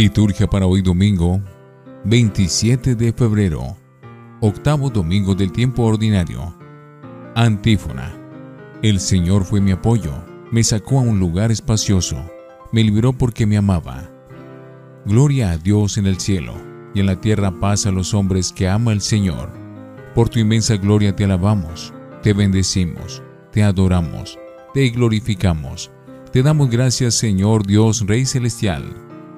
Liturgia para hoy domingo, 27 de febrero, octavo domingo del tiempo ordinario. Antífona. El Señor fue mi apoyo, me sacó a un lugar espacioso, me libró porque me amaba. Gloria a Dios en el cielo, y en la tierra paz a los hombres que ama el Señor. Por tu inmensa gloria te alabamos, te bendecimos, te adoramos, te glorificamos. Te damos gracias, Señor Dios Rey Celestial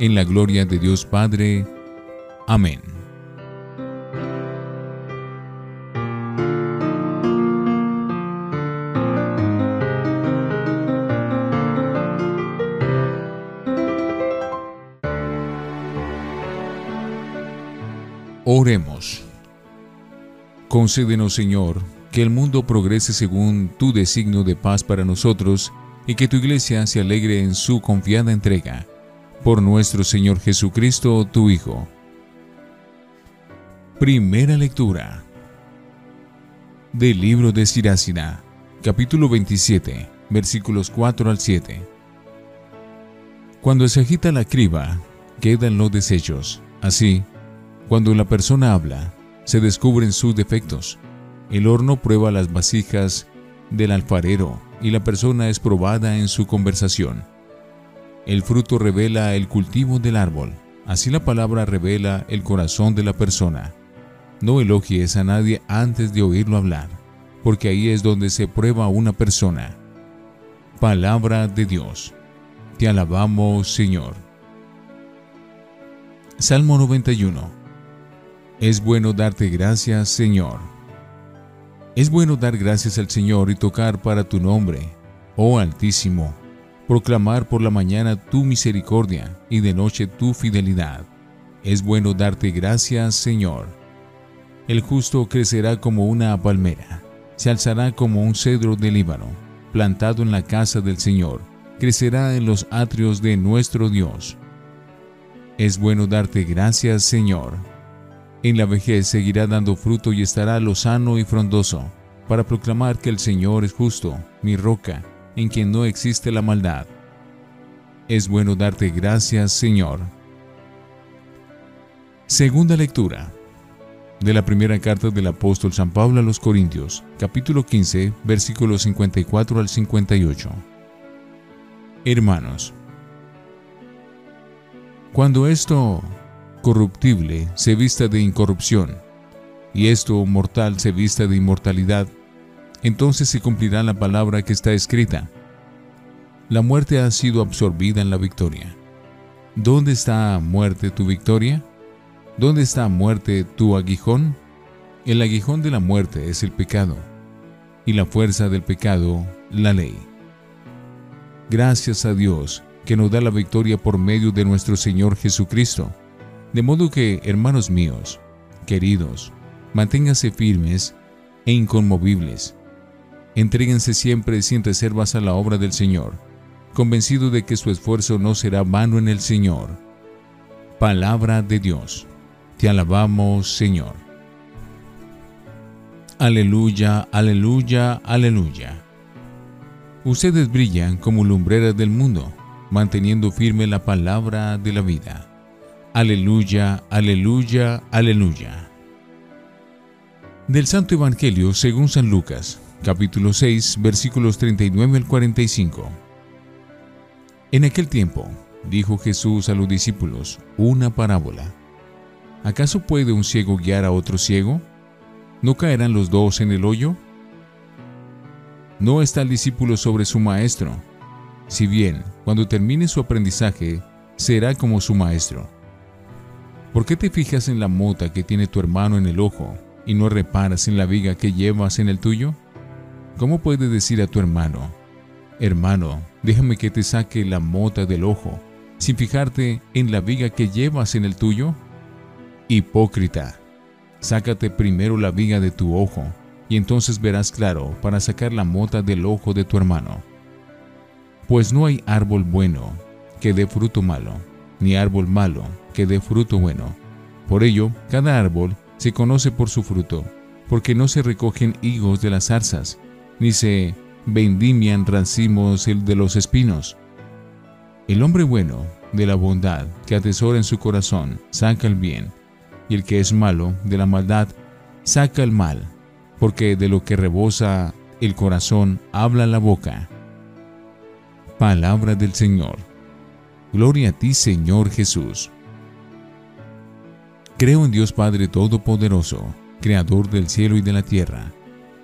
en la gloria de Dios Padre. Amén. Oremos. Concédenos, Señor, que el mundo progrese según tu designio de paz para nosotros y que tu iglesia se alegre en su confiada entrega por nuestro Señor Jesucristo, tu Hijo. Primera lectura del libro de Siracina, capítulo 27, versículos 4 al 7. Cuando se agita la criba, quedan los desechos. Así, cuando la persona habla, se descubren sus defectos. El horno prueba las vasijas del alfarero y la persona es probada en su conversación. El fruto revela el cultivo del árbol. Así la palabra revela el corazón de la persona. No elogies a nadie antes de oírlo hablar, porque ahí es donde se prueba una persona. Palabra de Dios. Te alabamos, Señor. Salmo 91. Es bueno darte gracias, Señor. Es bueno dar gracias al Señor y tocar para tu nombre, oh Altísimo proclamar por la mañana tu misericordia y de noche tu fidelidad. Es bueno darte gracias, Señor. El justo crecerá como una palmera, se alzará como un cedro del Líbano, plantado en la casa del Señor, crecerá en los atrios de nuestro Dios. Es bueno darte gracias, Señor. En la vejez seguirá dando fruto y estará lozano y frondoso, para proclamar que el Señor es justo, mi roca, en quien no existe la maldad. Es bueno darte gracias, Señor. Segunda lectura de la primera carta del apóstol San Pablo a los Corintios, capítulo 15, versículos 54 al 58. Hermanos, cuando esto corruptible se vista de incorrupción, y esto mortal se vista de inmortalidad, entonces se cumplirá la palabra que está escrita. La muerte ha sido absorbida en la victoria. ¿Dónde está muerte tu victoria? ¿Dónde está muerte tu aguijón? El aguijón de la muerte es el pecado, y la fuerza del pecado, la ley. Gracias a Dios que nos da la victoria por medio de nuestro Señor Jesucristo. De modo que, hermanos míos, queridos, manténganse firmes e inconmovibles Entréguense siempre sin reservas a la obra del Señor, convencido de que su esfuerzo no será vano en el Señor. Palabra de Dios. Te alabamos, Señor. Aleluya, aleluya, aleluya. Ustedes brillan como lumbreras del mundo, manteniendo firme la palabra de la vida. Aleluya, aleluya, aleluya. Del Santo Evangelio según San Lucas, capítulo 6, versículos 39 al 45. En aquel tiempo, dijo Jesús a los discípulos una parábola. ¿Acaso puede un ciego guiar a otro ciego? ¿No caerán los dos en el hoyo? No está el discípulo sobre su maestro, si bien cuando termine su aprendizaje será como su maestro. ¿Por qué te fijas en la mota que tiene tu hermano en el ojo y no reparas en la viga que llevas en el tuyo? ¿Cómo puedes decir a tu hermano, hermano, déjame que te saque la mota del ojo, sin fijarte en la viga que llevas en el tuyo? Hipócrita, sácate primero la viga de tu ojo, y entonces verás claro para sacar la mota del ojo de tu hermano. Pues no hay árbol bueno que dé fruto malo, ni árbol malo que dé fruto bueno. Por ello, cada árbol se conoce por su fruto, porque no se recogen higos de las zarzas, ni se vendimian racimos de los espinos. El hombre bueno, de la bondad que atesora en su corazón, saca el bien, y el que es malo, de la maldad, saca el mal, porque de lo que rebosa el corazón habla la boca. Palabra del Señor. Gloria a ti, Señor Jesús. Creo en Dios Padre Todopoderoso, Creador del cielo y de la tierra.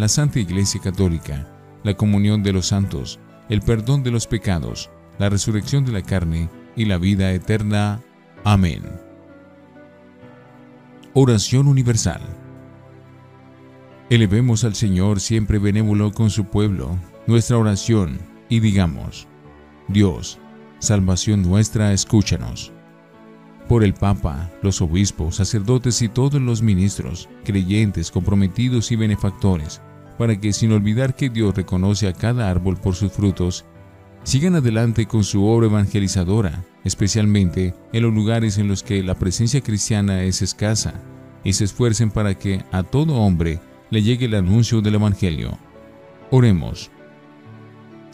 la Santa Iglesia Católica, la comunión de los santos, el perdón de los pecados, la resurrección de la carne y la vida eterna. Amén. Oración Universal. Elevemos al Señor siempre benévolo con su pueblo, nuestra oración, y digamos, Dios, salvación nuestra, escúchanos por el Papa, los obispos, sacerdotes y todos los ministros, creyentes, comprometidos y benefactores, para que sin olvidar que Dios reconoce a cada árbol por sus frutos, sigan adelante con su obra evangelizadora, especialmente en los lugares en los que la presencia cristiana es escasa, y se esfuercen para que a todo hombre le llegue el anuncio del Evangelio. Oremos.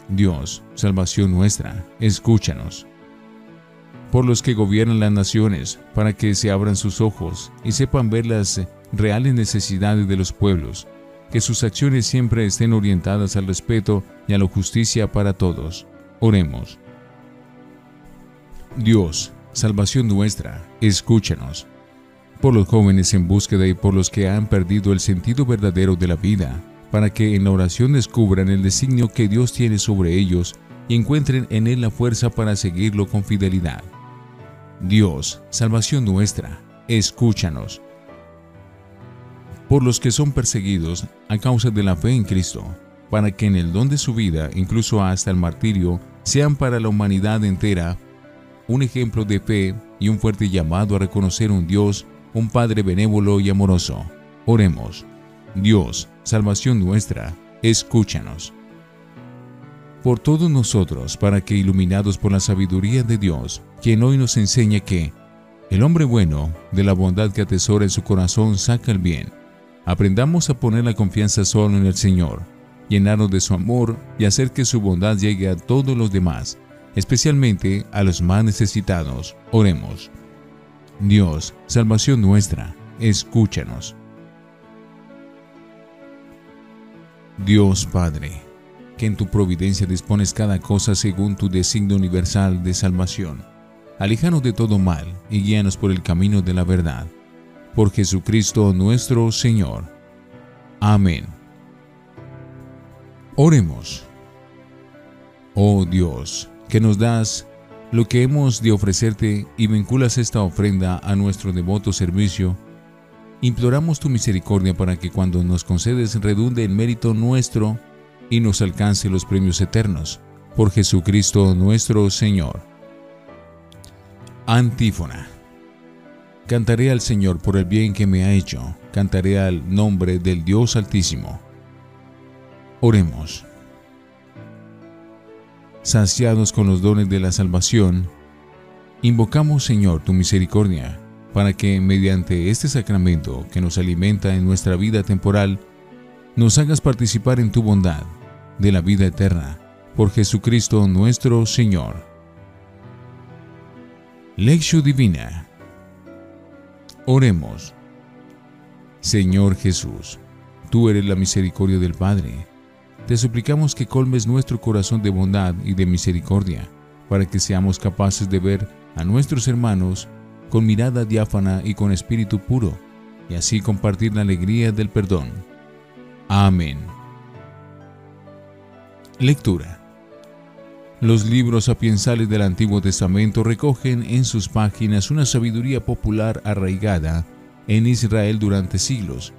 Dios, salvación nuestra, escúchanos por los que gobiernan las naciones, para que se abran sus ojos y sepan ver las reales necesidades de los pueblos, que sus acciones siempre estén orientadas al respeto y a la justicia para todos. Oremos. Dios, salvación nuestra, escúchanos. Por los jóvenes en búsqueda y por los que han perdido el sentido verdadero de la vida, para que en la oración descubran el designio que Dios tiene sobre ellos y encuentren en él la fuerza para seguirlo con fidelidad. Dios, salvación nuestra, escúchanos. Por los que son perseguidos a causa de la fe en Cristo, para que en el don de su vida, incluso hasta el martirio, sean para la humanidad entera un ejemplo de fe y un fuerte llamado a reconocer un Dios, un Padre benévolo y amoroso. Oremos. Dios, salvación nuestra, escúchanos por todos nosotros, para que, iluminados por la sabiduría de Dios, quien hoy nos enseña que el hombre bueno, de la bondad que atesora en su corazón, saca el bien, aprendamos a poner la confianza solo en el Señor, llenarnos de su amor y hacer que su bondad llegue a todos los demás, especialmente a los más necesitados. Oremos. Dios, salvación nuestra, escúchanos. Dios Padre, que en tu providencia dispones cada cosa según tu designio universal de salvación. Aléjanos de todo mal y guíanos por el camino de la verdad. Por Jesucristo nuestro Señor. Amén. Oremos. Oh Dios, que nos das lo que hemos de ofrecerte y vinculas esta ofrenda a nuestro devoto servicio, imploramos tu misericordia para que cuando nos concedes redunde en mérito nuestro y nos alcance los premios eternos. Por Jesucristo nuestro Señor. Antífona. Cantaré al Señor por el bien que me ha hecho, cantaré al nombre del Dios Altísimo. Oremos. Saciados con los dones de la salvación, invocamos Señor tu misericordia, para que mediante este sacramento que nos alimenta en nuestra vida temporal, nos hagas participar en tu bondad de la vida eterna, por Jesucristo nuestro Señor. Lección Divina Oremos. Señor Jesús, tú eres la misericordia del Padre. Te suplicamos que colmes nuestro corazón de bondad y de misericordia, para que seamos capaces de ver a nuestros hermanos con mirada diáfana y con espíritu puro, y así compartir la alegría del perdón. Amén. Lectura. Los libros sapiensales del Antiguo Testamento recogen en sus páginas una sabiduría popular arraigada en Israel durante siglos.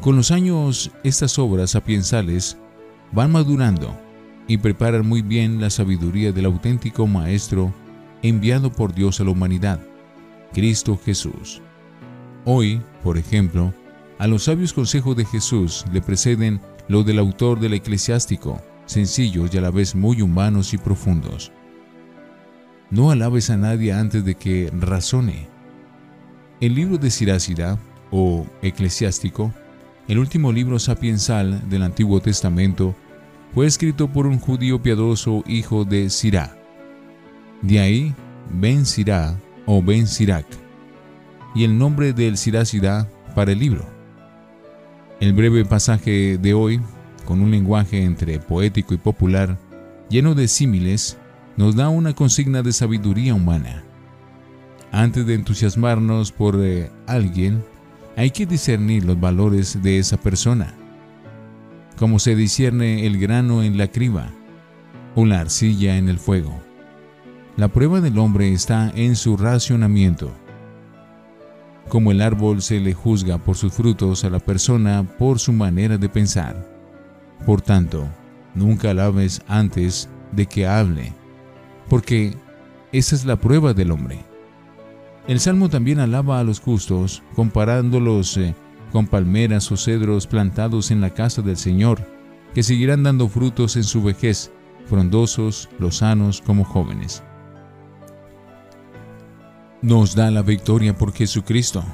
Con los años, estas obras sapiensales van madurando y preparan muy bien la sabiduría del auténtico Maestro enviado por Dios a la humanidad, Cristo Jesús. Hoy, por ejemplo, a los sabios consejos de Jesús le preceden lo del autor del eclesiástico, sencillos y a la vez muy humanos y profundos. No alabes a nadie antes de que razone. El libro de Sirácida, o Eclesiástico, el último libro sapiensal del Antiguo Testamento, fue escrito por un judío piadoso hijo de Sirá. De ahí, Ben Sirá o Ben Sirac, y el nombre del Sirácida para el libro. El breve pasaje de hoy, con un lenguaje entre poético y popular, lleno de símiles, nos da una consigna de sabiduría humana. Antes de entusiasmarnos por eh, alguien, hay que discernir los valores de esa persona, como se discierne el grano en la criba o la arcilla en el fuego. La prueba del hombre está en su racionamiento. Como el árbol se le juzga por sus frutos a la persona por su manera de pensar. Por tanto, nunca alabes antes de que hable, porque esa es la prueba del hombre. El Salmo también alaba a los justos, comparándolos eh, con palmeras o cedros plantados en la casa del Señor, que seguirán dando frutos en su vejez, frondosos, lozanos como jóvenes nos da la victoria por Jesucristo.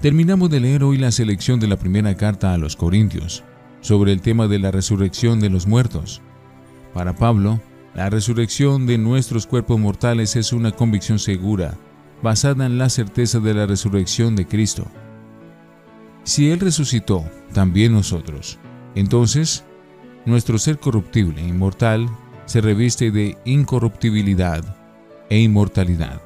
Terminamos de leer hoy la selección de la primera carta a los Corintios sobre el tema de la resurrección de los muertos. Para Pablo, la resurrección de nuestros cuerpos mortales es una convicción segura, basada en la certeza de la resurrección de Cristo. Si Él resucitó, también nosotros. Entonces, nuestro ser corruptible e inmortal se reviste de incorruptibilidad e inmortalidad.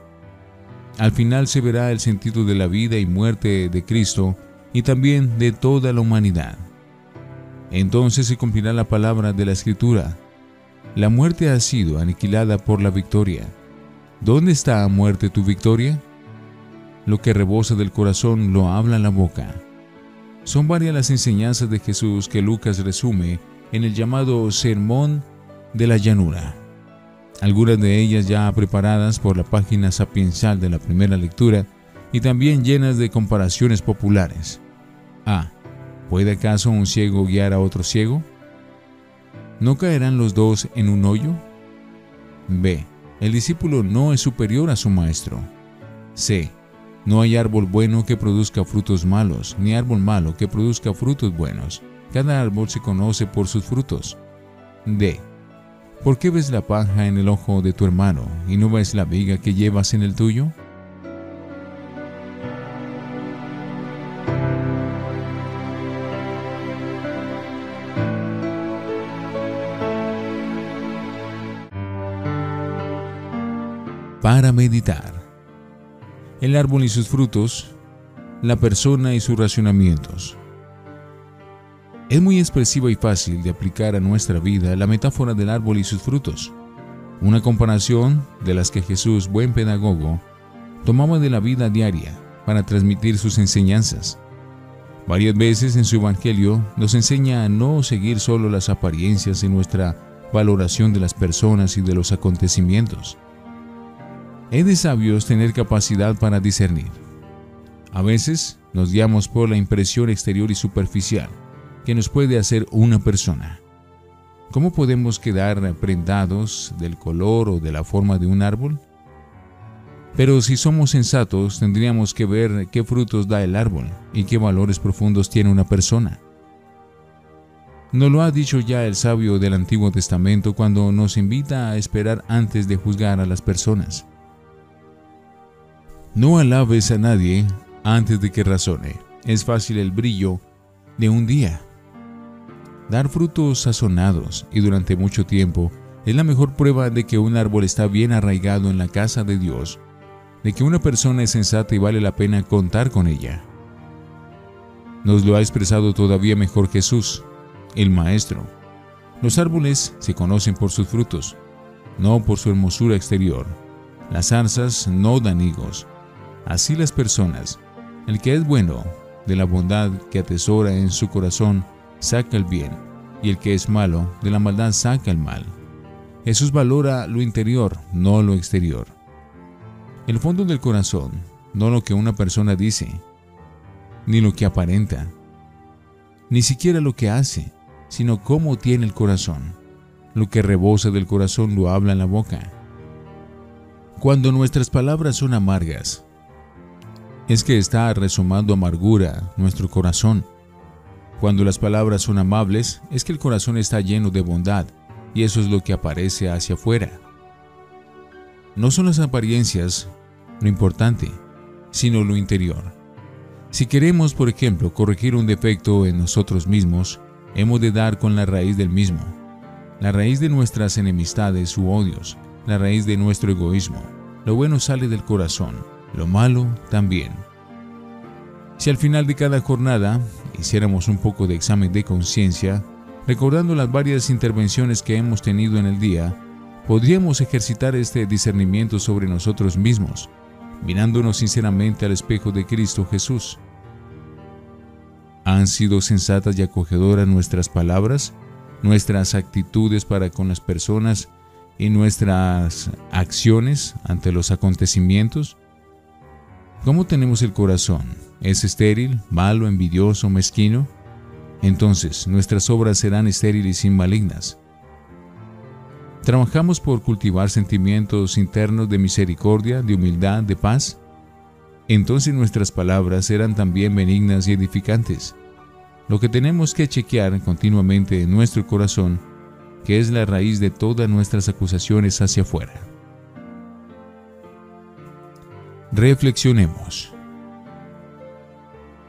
Al final se verá el sentido de la vida y muerte de Cristo y también de toda la humanidad. Entonces se cumplirá la palabra de la Escritura. La muerte ha sido aniquilada por la victoria. ¿Dónde está, muerte, tu victoria? Lo que rebosa del corazón lo habla la boca. Son varias las enseñanzas de Jesús que Lucas resume en el llamado Sermón de la Llanura algunas de ellas ya preparadas por la página sapiensal de la primera lectura y también llenas de comparaciones populares. A. ¿Puede acaso un ciego guiar a otro ciego? ¿No caerán los dos en un hoyo? B. El discípulo no es superior a su maestro. C. No hay árbol bueno que produzca frutos malos, ni árbol malo que produzca frutos buenos. Cada árbol se conoce por sus frutos. D. ¿Por qué ves la paja en el ojo de tu hermano y no ves la viga que llevas en el tuyo? Para meditar. El árbol y sus frutos, la persona y sus racionamientos. Es muy expresiva y fácil de aplicar a nuestra vida la metáfora del árbol y sus frutos, una comparación de las que Jesús, buen pedagogo, tomaba de la vida diaria para transmitir sus enseñanzas. Varias veces en su Evangelio nos enseña a no seguir solo las apariencias en nuestra valoración de las personas y de los acontecimientos. Es de sabios tener capacidad para discernir. A veces nos guiamos por la impresión exterior y superficial, que nos puede hacer una persona. ¿Cómo podemos quedar prendados del color o de la forma de un árbol? Pero si somos sensatos, tendríamos que ver qué frutos da el árbol y qué valores profundos tiene una persona. Nos lo ha dicho ya el sabio del Antiguo Testamento cuando nos invita a esperar antes de juzgar a las personas. No alabes a nadie antes de que razone. Es fácil el brillo de un día dar frutos sazonados y durante mucho tiempo es la mejor prueba de que un árbol está bien arraigado en la casa de Dios, de que una persona es sensata y vale la pena contar con ella. Nos lo ha expresado todavía mejor Jesús, el Maestro. Los árboles se conocen por sus frutos, no por su hermosura exterior. Las zarzas no dan higos. Así las personas, el que es bueno, de la bondad que atesora en su corazón, saca el bien, y el que es malo, de la maldad saca el mal. Jesús valora lo interior, no lo exterior. El fondo del corazón, no lo que una persona dice, ni lo que aparenta, ni siquiera lo que hace, sino cómo tiene el corazón. Lo que rebosa del corazón lo habla en la boca. Cuando nuestras palabras son amargas, es que está resumando amargura nuestro corazón. Cuando las palabras son amables, es que el corazón está lleno de bondad, y eso es lo que aparece hacia afuera. No son las apariencias lo importante, sino lo interior. Si queremos, por ejemplo, corregir un defecto en nosotros mismos, hemos de dar con la raíz del mismo, la raíz de nuestras enemistades u odios, la raíz de nuestro egoísmo. Lo bueno sale del corazón, lo malo también. Si al final de cada jornada hiciéramos un poco de examen de conciencia, recordando las varias intervenciones que hemos tenido en el día, podríamos ejercitar este discernimiento sobre nosotros mismos, mirándonos sinceramente al espejo de Cristo Jesús. ¿Han sido sensatas y acogedoras nuestras palabras, nuestras actitudes para con las personas y nuestras acciones ante los acontecimientos? ¿Cómo tenemos el corazón? ¿Es estéril, malo, envidioso, mezquino? Entonces nuestras obras serán estériles y malignas. ¿Trabajamos por cultivar sentimientos internos de misericordia, de humildad, de paz? Entonces nuestras palabras serán también benignas y edificantes. Lo que tenemos que chequear continuamente en nuestro corazón, que es la raíz de todas nuestras acusaciones hacia afuera. Reflexionemos.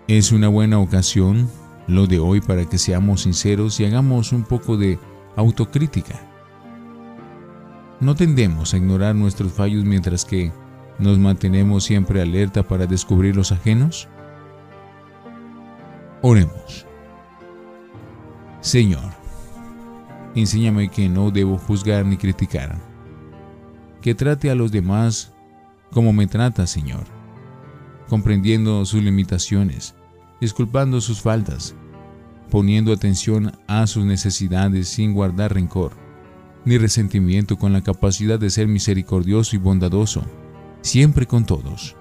Es una buena ocasión lo de hoy para que seamos sinceros y hagamos un poco de autocrítica. No tendemos a ignorar nuestros fallos mientras que nos mantenemos siempre alerta para descubrir los ajenos. Oremos. Señor, enséñame que no debo juzgar ni criticar, que trate a los demás como me trata, Señor, comprendiendo sus limitaciones, disculpando sus faltas, poniendo atención a sus necesidades sin guardar rencor ni resentimiento con la capacidad de ser misericordioso y bondadoso, siempre con todos.